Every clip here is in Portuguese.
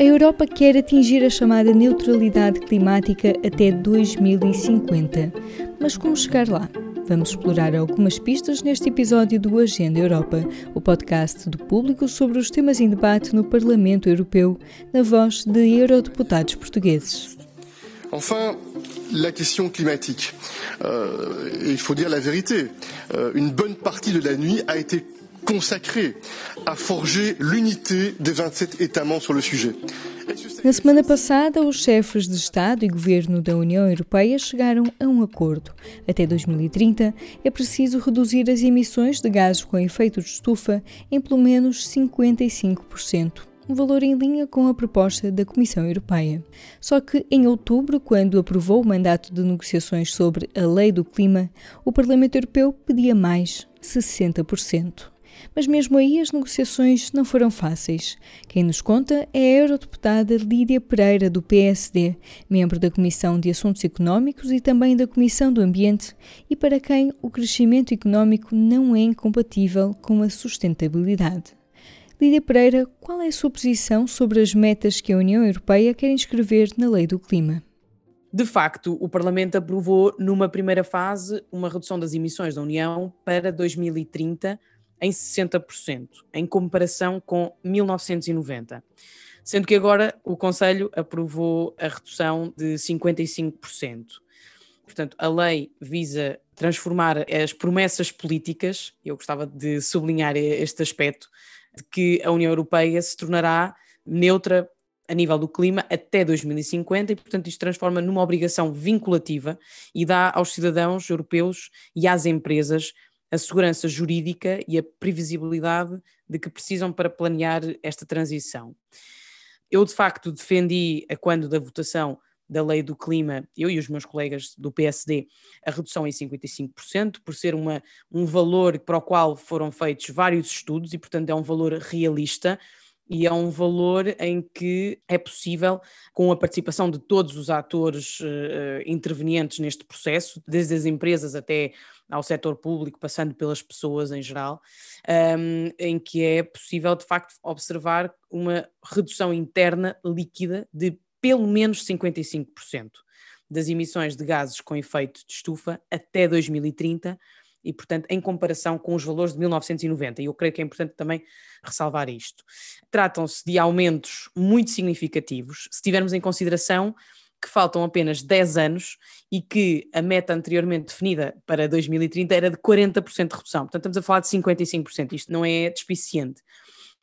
A Europa quer atingir a chamada neutralidade climática até 2050. Mas como chegar lá? Vamos explorar algumas pistas neste episódio do Agenda Europa, o podcast do público sobre os temas em debate no Parlamento Europeu, na voz de eurodeputados portugueses. Enfin, la question climatique. Euh, il faut dire la vérité. Euh, une bonne partie de la nuit a été consacré à forger l'unité des 27 États membres sur le sujet. Na semana passada, os chefes de Estado e Governo da União Europeia chegaram a um acordo. Até 2030 é preciso reduzir as emissões de gases com efeito de estufa em pelo menos 55% um valor em linha com a proposta da Comissão Europeia. Só que, em outubro, quando aprovou o mandato de negociações sobre a Lei do Clima, o Parlamento Europeu pedia mais 60%. Mas mesmo aí as negociações não foram fáceis. Quem nos conta é a eurodeputada Lídia Pereira, do PSD, membro da Comissão de Assuntos Económicos e também da Comissão do Ambiente, e para quem o crescimento económico não é incompatível com a sustentabilidade. Lídia Pereira, qual é a sua posição sobre as metas que a União Europeia quer inscrever na Lei do Clima? De facto, o Parlamento aprovou, numa primeira fase, uma redução das emissões da União para 2030 em 60%, em comparação com 1990. Sendo que agora o Conselho aprovou a redução de 55%. Portanto, a lei visa transformar as promessas políticas, eu gostava de sublinhar este aspecto, de que a União Europeia se tornará neutra a nível do clima até 2050 e, portanto, isto transforma numa obrigação vinculativa e dá aos cidadãos europeus e às empresas a segurança jurídica e a previsibilidade de que precisam para planear esta transição. Eu, de facto, defendi, a quando da votação da lei do clima, eu e os meus colegas do PSD, a redução em 55%, por ser uma, um valor para o qual foram feitos vários estudos e, portanto, é um valor realista e é um valor em que é possível, com a participação de todos os atores uh, intervenientes neste processo, desde as empresas até ao setor público, passando pelas pessoas em geral, um, ehm, em que é possível de facto observar uma redução interna líquida de pelo menos 55% das emissões de gases com efeito de estufa até 2030 e, portanto, em comparação com os valores de 1990. E eu creio que é importante também ressalvar isto. Tratam-se de aumentos muito significativos, se tivermos em consideração que faltam apenas 10 anos e que a meta anteriormente definida para 2030 era de 40% de redução. Portanto, estamos a falar de 55%. Isto não é despiciente.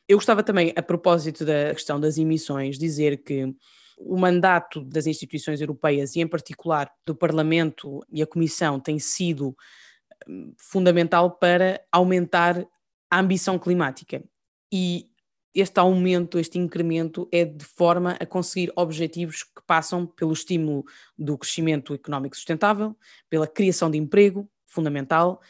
Eu gostava também, a propósito da questão das emissões, dizer que o mandato das instituições europeias e, em particular, do Parlamento e a Comissão tem sido fundamental para aumentar a ambição climática. E este aumento, este incremento é de forma a conseguir objetivos que passam pelo estímulo do crescimento económico sustentável, pela criação de emprego, fundamental,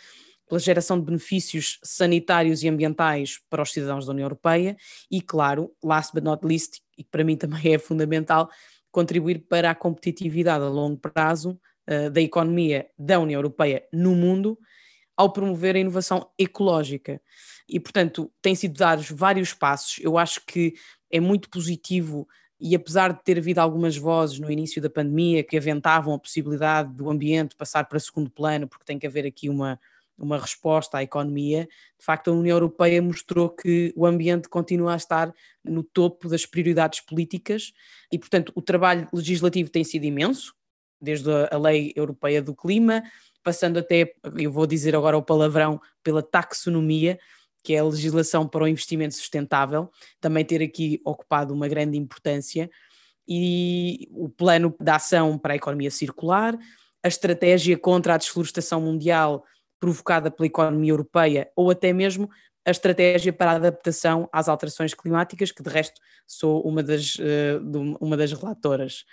pela geração de benefícios sanitários e ambientais para os cidadãos da União Europeia e, claro, last but not least, e que para mim também é fundamental, contribuir para a competitividade a longo prazo uh, da economia da União Europeia no mundo ao promover a inovação ecológica. E, portanto, têm sido dados vários passos. Eu acho que é muito positivo e apesar de ter havido algumas vozes no início da pandemia que aventavam a possibilidade do ambiente passar para segundo plano, porque tem que haver aqui uma, uma resposta à economia, de facto a União Europeia mostrou que o ambiente continua a estar no topo das prioridades políticas e, portanto, o trabalho legislativo tem sido imenso, desde a Lei Europeia do Clima, passando até, eu vou dizer agora o palavrão, pela taxonomia, que é a legislação para o investimento sustentável, também ter aqui ocupado uma grande importância, e o plano de ação para a economia circular, a estratégia contra a desflorestação mundial provocada pela economia europeia, ou até mesmo a estratégia para a adaptação às alterações climáticas, que de resto sou uma das, uh, uma das relatoras.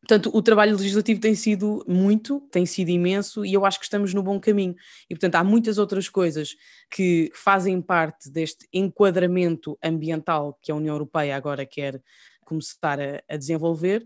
Portanto, o trabalho legislativo tem sido muito, tem sido imenso e eu acho que estamos no bom caminho. E, portanto, há muitas outras coisas que fazem parte deste enquadramento ambiental que a União Europeia agora quer começar a, a desenvolver,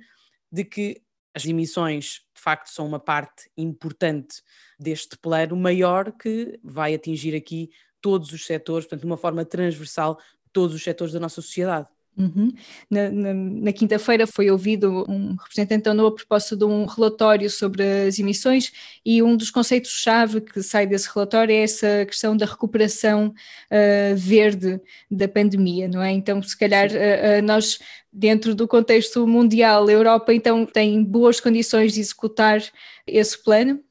de que as emissões, de facto, são uma parte importante deste plano maior que vai atingir aqui todos os setores, portanto, de uma forma transversal, todos os setores da nossa sociedade. Uhum. Na, na, na quinta-feira foi ouvido um representante da NOA a proposta de um relatório sobre as emissões e um dos conceitos-chave que sai desse relatório é essa questão da recuperação uh, verde da pandemia, não é? Então, se calhar uh, uh, nós, dentro do contexto mundial, a Europa então tem boas condições de executar esse plano?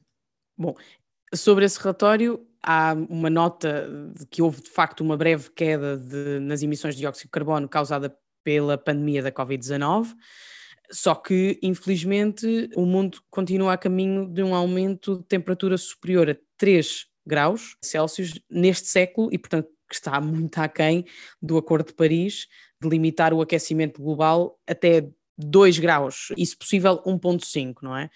Bom, sobre esse relatório, há uma nota de que houve de facto uma breve queda de, nas emissões de dióxido de carbono causada pela pandemia da Covid-19, só que infelizmente o mundo continua a caminho de um aumento de temperatura superior a 3 graus Celsius neste século e, portanto, que está muito aquém do Acordo de Paris de limitar o aquecimento global até 2 graus, e se possível 1.5, não é?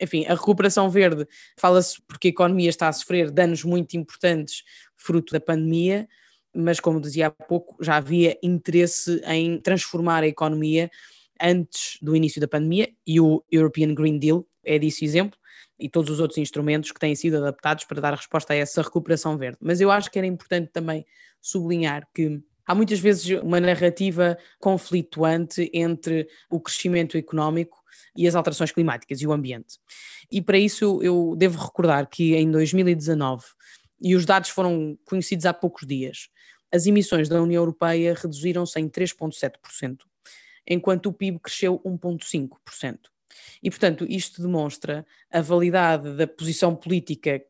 Enfim, a recuperação verde fala-se porque a economia está a sofrer danos muito importantes fruto da pandemia, mas como dizia há pouco, já havia interesse em transformar a economia antes do início da pandemia e o European Green Deal é disso exemplo e todos os outros instrumentos que têm sido adaptados para dar resposta a essa recuperação verde. Mas eu acho que era importante também sublinhar que Há muitas vezes uma narrativa conflituante entre o crescimento económico e as alterações climáticas e o ambiente. E para isso eu devo recordar que em 2019, e os dados foram conhecidos há poucos dias, as emissões da União Europeia reduziram-se em 3,7%, enquanto o PIB cresceu 1,5%. E, portanto, isto demonstra a validade da posição política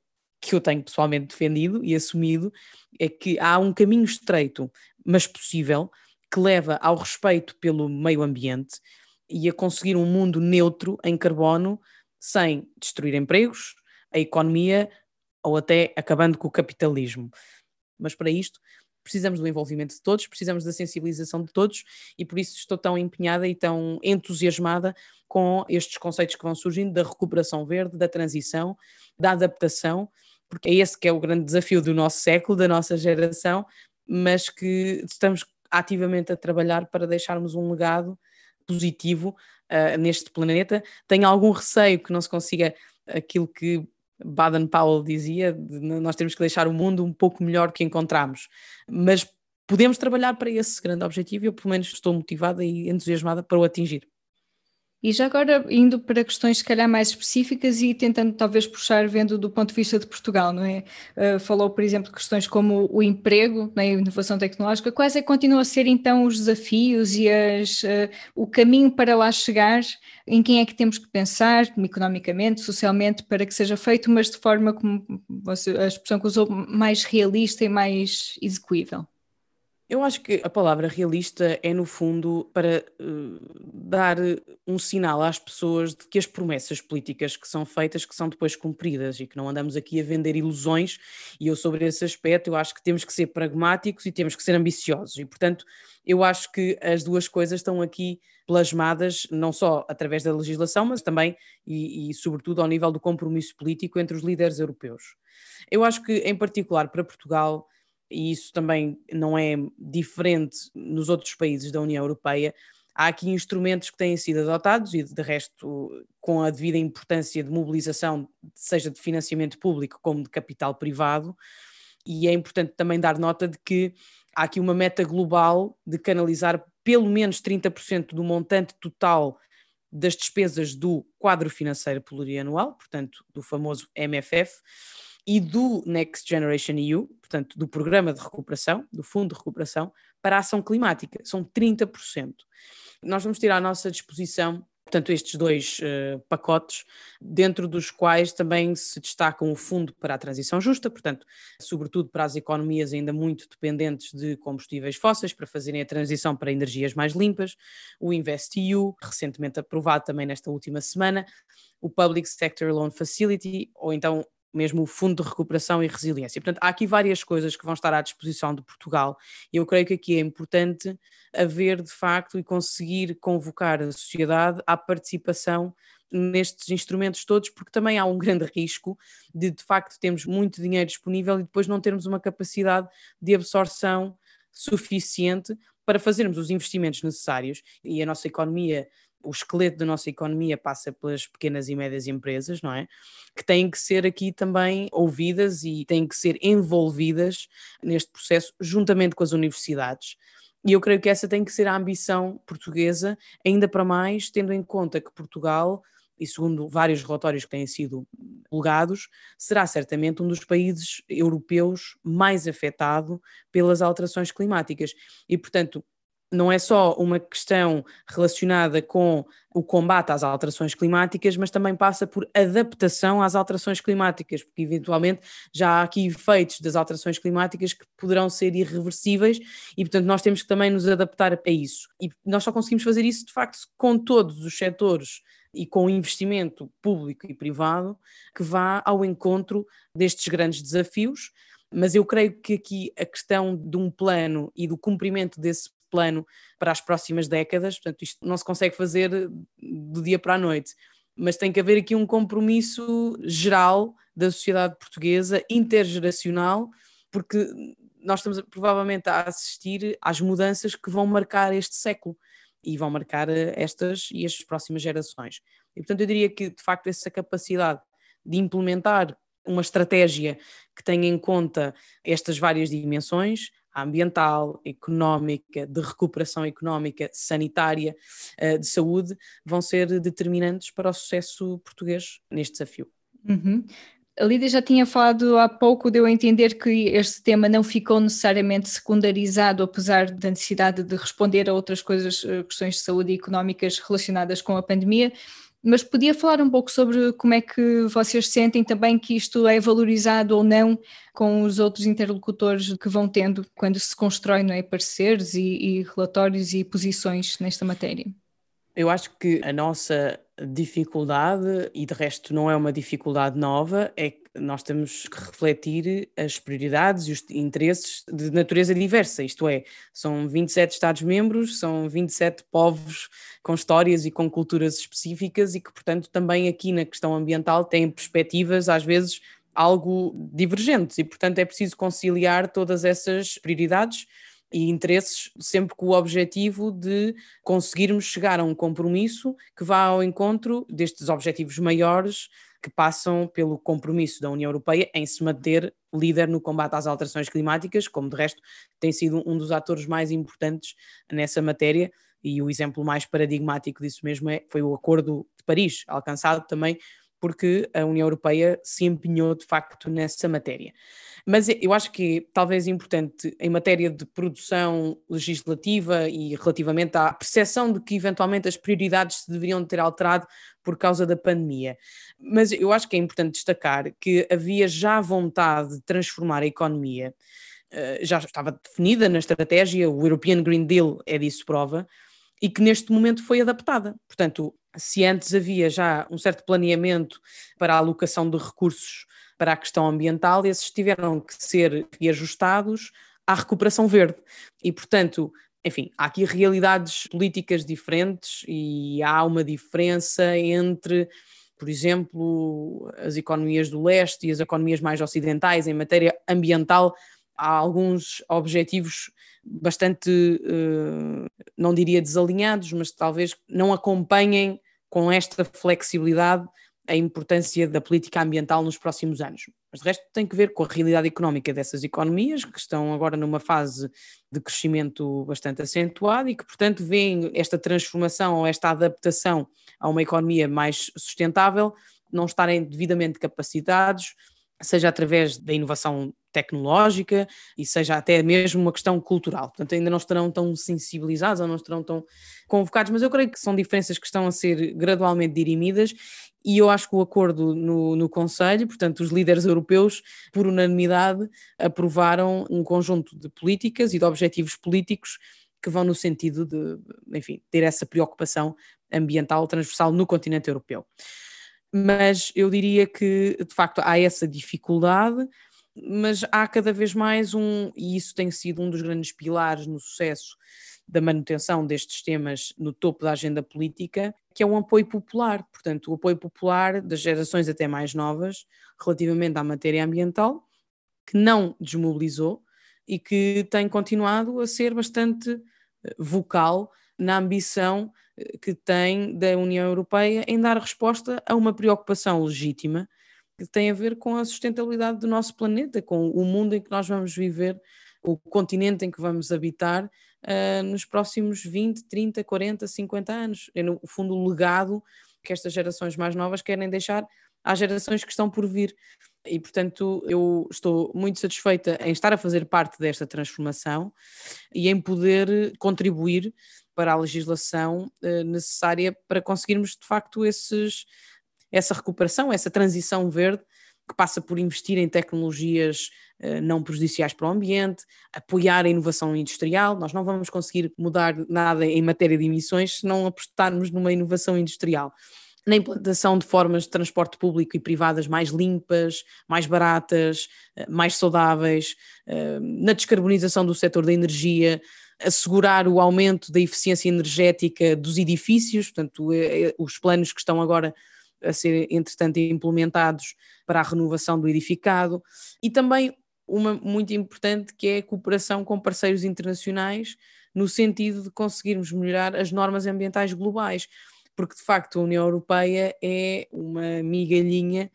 que eu tenho pessoalmente defendido e assumido, é que há um caminho estreito mas possível, que leva ao respeito pelo meio ambiente e a conseguir um mundo neutro em carbono sem destruir empregos, a economia ou até acabando com o capitalismo. Mas para isto precisamos do envolvimento de todos, precisamos da sensibilização de todos e por isso estou tão empenhada e tão entusiasmada com estes conceitos que vão surgindo da recuperação verde, da transição, da adaptação, porque é esse que é o grande desafio do nosso século, da nossa geração, mas que estamos ativamente a trabalhar para deixarmos um legado positivo uh, neste planeta. Tenho algum receio que não se consiga aquilo que Baden-Powell dizia, de nós temos que deixar o mundo um pouco melhor que encontramos, mas podemos trabalhar para esse grande objetivo e eu pelo menos estou motivada e entusiasmada para o atingir. E já agora indo para questões se calhar mais específicas e tentando talvez puxar vendo do ponto de vista de Portugal, não é? Uh, falou, por exemplo, de questões como o emprego, né, a inovação tecnológica, quais é que continuam a ser então os desafios e as, uh, o caminho para lá chegar, em quem é que temos que pensar, economicamente, socialmente, para que seja feito, mas de forma como você, a expressão que usou, mais realista e mais execuível? Eu acho que a palavra realista é, no fundo, para uh, dar um sinal às pessoas de que as promessas políticas que são feitas, que são depois cumpridas e que não andamos aqui a vender ilusões. E eu, sobre esse aspecto, eu acho que temos que ser pragmáticos e temos que ser ambiciosos. E, portanto, eu acho que as duas coisas estão aqui plasmadas, não só através da legislação, mas também e, e sobretudo, ao nível do compromisso político entre os líderes europeus. Eu acho que, em particular, para Portugal e isso também não é diferente nos outros países da União Europeia, há aqui instrumentos que têm sido adotados e, de resto, com a devida importância de mobilização, seja de financiamento público como de capital privado, e é importante também dar nota de que há aqui uma meta global de canalizar pelo menos 30% do montante total das despesas do quadro financeiro plurianual, portanto, do famoso MFF, e do Next Generation EU, portanto, do Programa de Recuperação, do Fundo de Recuperação, para a ação climática. São 30%. Nós vamos ter à nossa disposição portanto, estes dois uh, pacotes, dentro dos quais também se destacam o Fundo para a Transição Justa, portanto, sobretudo para as economias ainda muito dependentes de combustíveis fósseis, para fazerem a transição para energias mais limpas, o InvestEU, recentemente aprovado também nesta última semana, o Public Sector Loan Facility, ou então mesmo o Fundo de Recuperação e Resiliência. Portanto, há aqui várias coisas que vão estar à disposição de Portugal e eu creio que aqui é importante haver, de facto, e conseguir convocar a sociedade à participação nestes instrumentos todos, porque também há um grande risco de, de facto, termos muito dinheiro disponível e depois não termos uma capacidade de absorção suficiente para fazermos os investimentos necessários e a nossa economia o esqueleto da nossa economia passa pelas pequenas e médias empresas, não é? Que têm que ser aqui também ouvidas e têm que ser envolvidas neste processo juntamente com as universidades. E eu creio que essa tem que ser a ambição portuguesa, ainda para mais tendo em conta que Portugal, e segundo vários relatórios que têm sido divulgados, será certamente um dos países europeus mais afetado pelas alterações climáticas. E, portanto, não é só uma questão relacionada com o combate às alterações climáticas, mas também passa por adaptação às alterações climáticas, porque eventualmente já há aqui efeitos das alterações climáticas que poderão ser irreversíveis e, portanto, nós temos que também nos adaptar a isso. E nós só conseguimos fazer isso, de facto, com todos os setores e com investimento público e privado que vá ao encontro destes grandes desafios. Mas eu creio que aqui a questão de um plano e do cumprimento desse plano para as próximas décadas. Portanto, isto não se consegue fazer do dia para a noite, mas tem que haver aqui um compromisso geral da sociedade portuguesa, intergeracional, porque nós estamos provavelmente a assistir às mudanças que vão marcar este século e vão marcar estas e as próximas gerações. E portanto eu diria que de facto essa capacidade de implementar uma estratégia que tenha em conta estas várias dimensões, ambiental, económica, de recuperação económica, sanitária, eh, de saúde, vão ser determinantes para o sucesso português neste desafio. Uhum. A Lídia já tinha falado há pouco, deu a entender que este tema não ficou necessariamente secundarizado, apesar da necessidade de responder a outras coisas, eh, questões de saúde e económicas relacionadas com a pandemia. Mas podia falar um pouco sobre como é que vocês sentem também que isto é valorizado ou não com os outros interlocutores que vão tendo quando se constrói não é, pareceres e, e relatórios e posições nesta matéria? Eu acho que a nossa dificuldade, e de resto não é uma dificuldade nova, é que nós temos que refletir as prioridades e os interesses de natureza diversa, isto é, são 27 Estados-membros, são 27 povos com histórias e com culturas específicas e que, portanto, também aqui na questão ambiental têm perspectivas, às vezes, algo divergentes. E, portanto, é preciso conciliar todas essas prioridades e interesses, sempre com o objetivo de conseguirmos chegar a um compromisso que vá ao encontro destes objetivos maiores que passam pelo compromisso da União Europeia em se manter líder no combate às alterações climáticas, como de resto tem sido um dos atores mais importantes nessa matéria, e o exemplo mais paradigmático disso mesmo é, foi o Acordo de Paris, alcançado também porque a União Europeia se empenhou de facto nessa matéria. Mas eu acho que talvez importante em matéria de produção legislativa e relativamente à percepção de que eventualmente as prioridades se deveriam ter alterado por causa da pandemia. Mas eu acho que é importante destacar que havia já vontade de transformar a economia, eh, já estava definida na estratégia, o European Green Deal é disso prova, e que neste momento foi adaptada. Portanto, se antes havia já um certo planeamento para a alocação de recursos para a questão ambiental, esses tiveram que ser reajustados à recuperação verde. E, portanto, enfim, há aqui realidades políticas diferentes e há uma diferença entre, por exemplo, as economias do leste e as economias mais ocidentais em matéria ambiental. Há alguns objetivos bastante, eh, não diria desalinhados, mas talvez não acompanhem com esta flexibilidade a importância da política ambiental nos próximos anos. Mas de resto tem que ver com a realidade económica dessas economias, que estão agora numa fase de crescimento bastante acentuado e que, portanto, veem esta transformação ou esta adaptação a uma economia mais sustentável não estarem devidamente capacitados, seja através da inovação tecnológica e seja até mesmo uma questão cultural. Portanto, ainda não estarão tão sensibilizados ou não estarão tão convocados, mas eu creio que são diferenças que estão a ser gradualmente dirimidas e eu acho que o acordo no, no Conselho, portanto, os líderes europeus, por unanimidade, aprovaram um conjunto de políticas e de objetivos políticos que vão no sentido de, enfim, ter essa preocupação ambiental transversal no continente europeu. Mas eu diria que, de facto, há essa dificuldade mas há cada vez mais um, e isso tem sido um dos grandes pilares no sucesso da manutenção destes temas no topo da agenda política, que é um apoio popular. Portanto, o apoio popular das gerações até mais novas relativamente à matéria ambiental, que não desmobilizou e que tem continuado a ser bastante eh, vocal na ambição eh, que tem da União Europeia em dar resposta a uma preocupação legítima que tem a ver com a sustentabilidade do nosso planeta, com o mundo em que nós vamos viver, o continente em que vamos habitar uh, nos próximos 20, 30, 40, 50 anos. É, no fundo, o legado que estas gerações mais novas querem deixar às gerações que estão por vir. E, portanto, eu estou muito satisfeita em estar a fazer parte desta transformação e em poder contribuir para a legislação uh, necessária para conseguirmos, de facto, esses, essa recuperação, essa transição verde que passa por investir em tecnologias uh, não prejudiciais para o ambiente, apoiar a inovação industrial. Nós não vamos conseguir mudar nada em matéria de emissões se não apostarmos numa inovação industrial na implantação de formas de transporte público e privadas mais limpas, mais baratas, eh, mais saudáveis, eh, na descarbonização do setor da energia, assegurar o aumento da eficiência energética dos edifícios, portanto, os planos que estão agora a ser, entretanto, implementados para a renovação do edificado, e também uma muito importante que é a cooperação com parceiros internacionais, no sentido de conseguirmos melhorar as normas ambientais globais porque de facto a União Europeia é uma migalhinha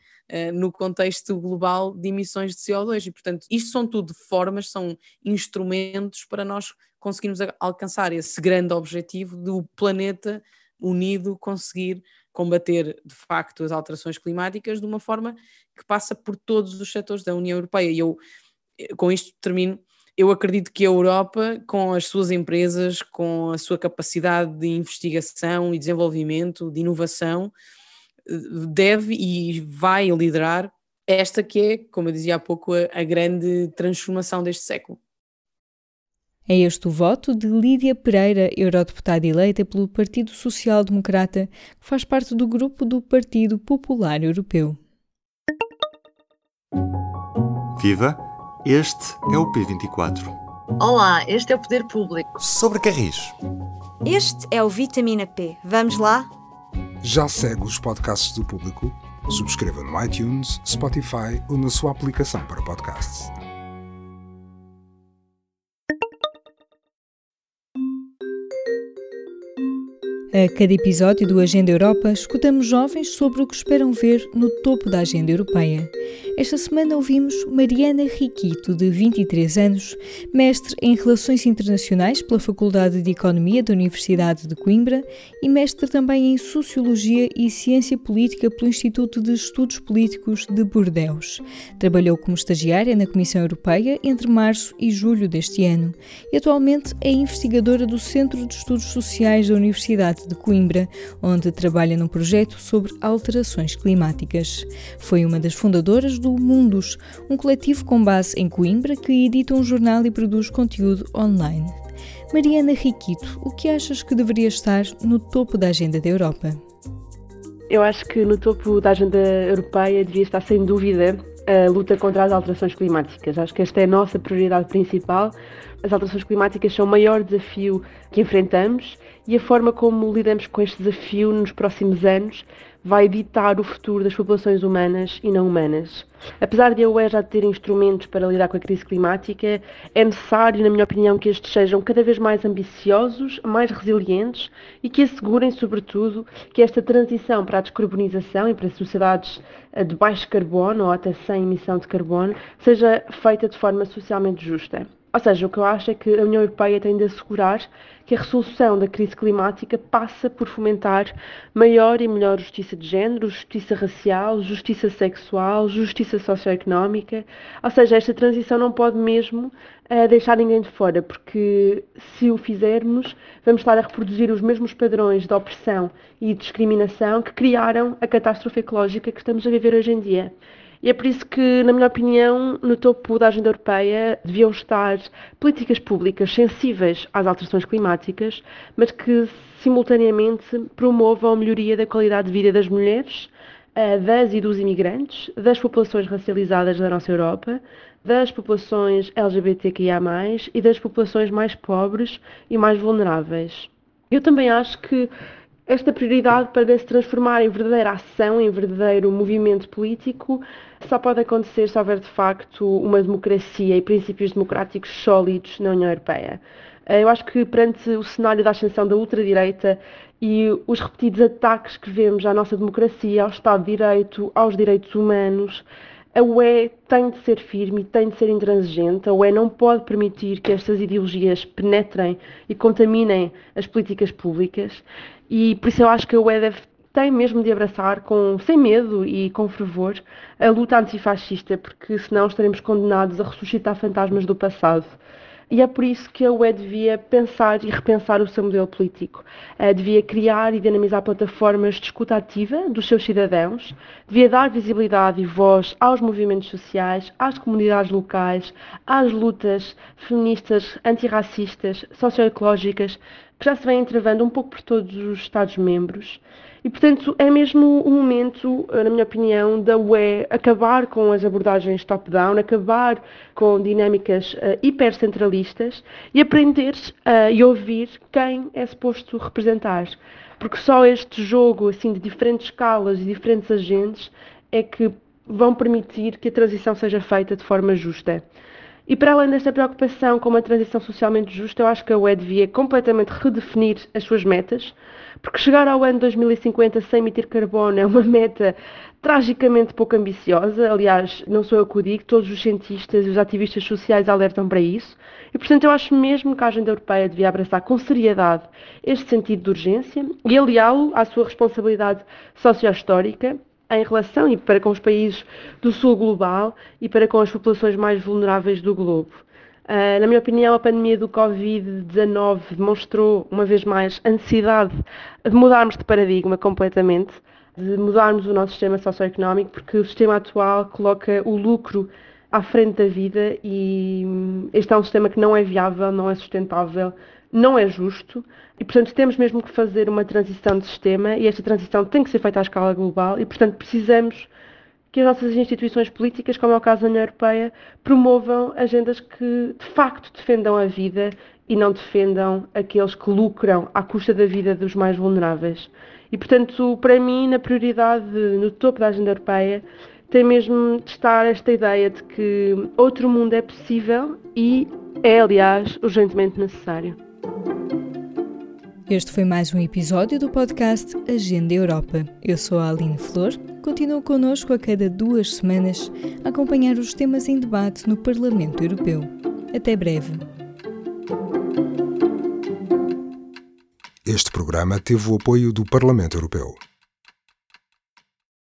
no contexto global de emissões de CO2 e, portanto, isto são tudo formas, são instrumentos para nós conseguirmos alcançar esse grande objetivo do planeta unido conseguir combater de facto as alterações climáticas de uma forma que passa por todos os setores da União Europeia. E eu eh, com isto termino eu acredito que a Europa, com as suas empresas, com a sua capacidade de investigação e desenvolvimento, de inovação, deve e vai liderar esta que é, como eu dizia há pouco, a, a grande transformação deste século. É este o voto de Lídia Pereira, eurodeputada eleita pelo Partido Social Democrata, que faz parte do grupo do Partido Popular Europeu. Viva! Este é o P24. Olá, este é o Poder Público. Sobre Carris. Este é o Vitamina P. Vamos lá? Já segue os podcasts do Público? Subscreva no iTunes, Spotify ou na sua aplicação para podcasts. A cada episódio do Agenda Europa, escutamos jovens sobre o que esperam ver no topo da agenda europeia. Esta semana ouvimos Mariana Riquito, de 23 anos, mestre em Relações Internacionais pela Faculdade de Economia da Universidade de Coimbra e mestre também em Sociologia e Ciência Política pelo Instituto de Estudos Políticos de Bordeus. Trabalhou como estagiária na Comissão Europeia entre março e julho deste ano e atualmente é investigadora do Centro de Estudos Sociais da Universidade de Coimbra, onde trabalha num projeto sobre alterações climáticas. Foi uma das fundadoras do Mundus, um coletivo com base em Coimbra que edita um jornal e produz conteúdo online. Mariana Riquito, o que achas que deveria estar no topo da agenda da Europa? Eu acho que no topo da agenda europeia devia estar, sem dúvida, a luta contra as alterações climáticas. Acho que esta é a nossa prioridade principal. As alterações climáticas são o maior desafio que enfrentamos e a forma como lidamos com este desafio nos próximos anos vai ditar o futuro das populações humanas e não humanas. Apesar de a UE já ter instrumentos para lidar com a crise climática, é necessário, na minha opinião, que estes sejam cada vez mais ambiciosos, mais resilientes e que assegurem, sobretudo, que esta transição para a descarbonização e para sociedades eh, de baixo carbono ou até sem emissão de carbono seja feita de forma socialmente justa. Ou seja, o que eu acho é que a União Europeia tem de assegurar que a resolução da crise climática passa por fomentar maior e melhor justiça de género, justiça racial, justiça sexual, justiça socioeconómica. Ou seja, esta transição não pode mesmo uh, deixar ninguém de fora, porque se o fizermos, vamos estar a reproduzir os mesmos padrões de opressão e discriminação que criaram a catástrofe ecológica que estamos a viver hoje em dia. E é por isso que, na minha opinião, no topo da agenda europeia deviam estar políticas públicas sensíveis às alterações climáticas, mas que simultaneamente promovam a melhoria da qualidade de vida das mulheres, eh, das e dos imigrantes, das populações racializadas da nossa Europa, das populações LGBTQIA, e das populações mais pobres e mais vulneráveis. Eu também acho que esta prioridade para se transformar em verdadeira ação, em verdadeiro movimento político, só pode acontecer se houver de facto uma democracia e princípios democráticos sólidos na União Europeia. Eh, eu acho que perante o cenário da ascensão da ultradireita e os repetidos ataques que vemos à nossa democracia, ao Estado de Direito, aos direitos humanos, a UE tem de ser firme e tem de ser intransigente. A UE não pode permitir que estas ideologias penetrem e contaminem as políticas públicas. E por isso eu acho que a UE deve, tem mesmo de abraçar com, sem medo e com fervor a luta antifascista, porque senão estaremos condenados a ressuscitar fantasmas do passado. E é por isso que a UE devia pensar e repensar o seu modelo político. Uh, devia criar e dinamizar plataformas de escuta ativa dos seus cidadãos, devia dar visibilidade e voz aos movimentos sociais, às comunidades locais, às lutas feministas, antirracistas, socioecológicas, que já se vem travando um pouco por todos os Estados-membros. E, portanto, é mesmo o momento, eh, na minha opinião, da UE acabar com as abordagens top-down, acabar com dinâmicas uh, hipercentralistas e aprender uh, e ouvir quem é suposto representar. Porque só este jogo assim de diferentes escalas e diferentes agentes é que vão permitir que a transição seja feita de forma justa. E para além desta preocupação com uma transição socialmente justa, eu acho que a UE devia completamente redefinir as suas metas, porque chegar ao ano 2050 sem emitir carbono é uma meta tragicamente pouco ambiciosa. Aliás, não sou eu que o digo, todos os cientistas e os ativistas sociais alertam para isso. E, portanto, eu acho mesmo que a agenda europeia devia abraçar com seriedade este sentido de urgência e aliá-lo à sua responsabilidade socio-histórica em relação e para com os países do sul global e para com as populações mais vulneráveis do globo. Uh, na minha opinião, a pandemia do Covid-19 demonstrou, uma vez mais, a necessidade de mudarmos de paradigma completamente, de mudarmos o nosso sistema socioeconómico, porque o sistema atual coloca o lucro à frente da vida e hum, este é um sistema que não é viável, não é sustentável, não é justo e, portanto, temos mesmo que fazer uma transição de sistema e esta transição tem que ser feita à escala global e, portanto, precisamos que as nossas instituições políticas, como é o caso da União Europeia, promovam agendas que de facto defendam a vida e não defendam aqueles que lucram à custa da vida dos mais vulneráveis. E, portanto, para mim, na prioridade, no topo da agenda europeia, tem mesmo de estar esta ideia de que outro mundo é possível e é, aliás, urgentemente necessário. Este foi mais um episódio do podcast Agenda Europa. Eu sou a Aline Flor. Continua connosco a cada duas semanas a acompanhar os temas em debate no Parlamento Europeu. Até breve. Este programa teve o apoio do Parlamento Europeu.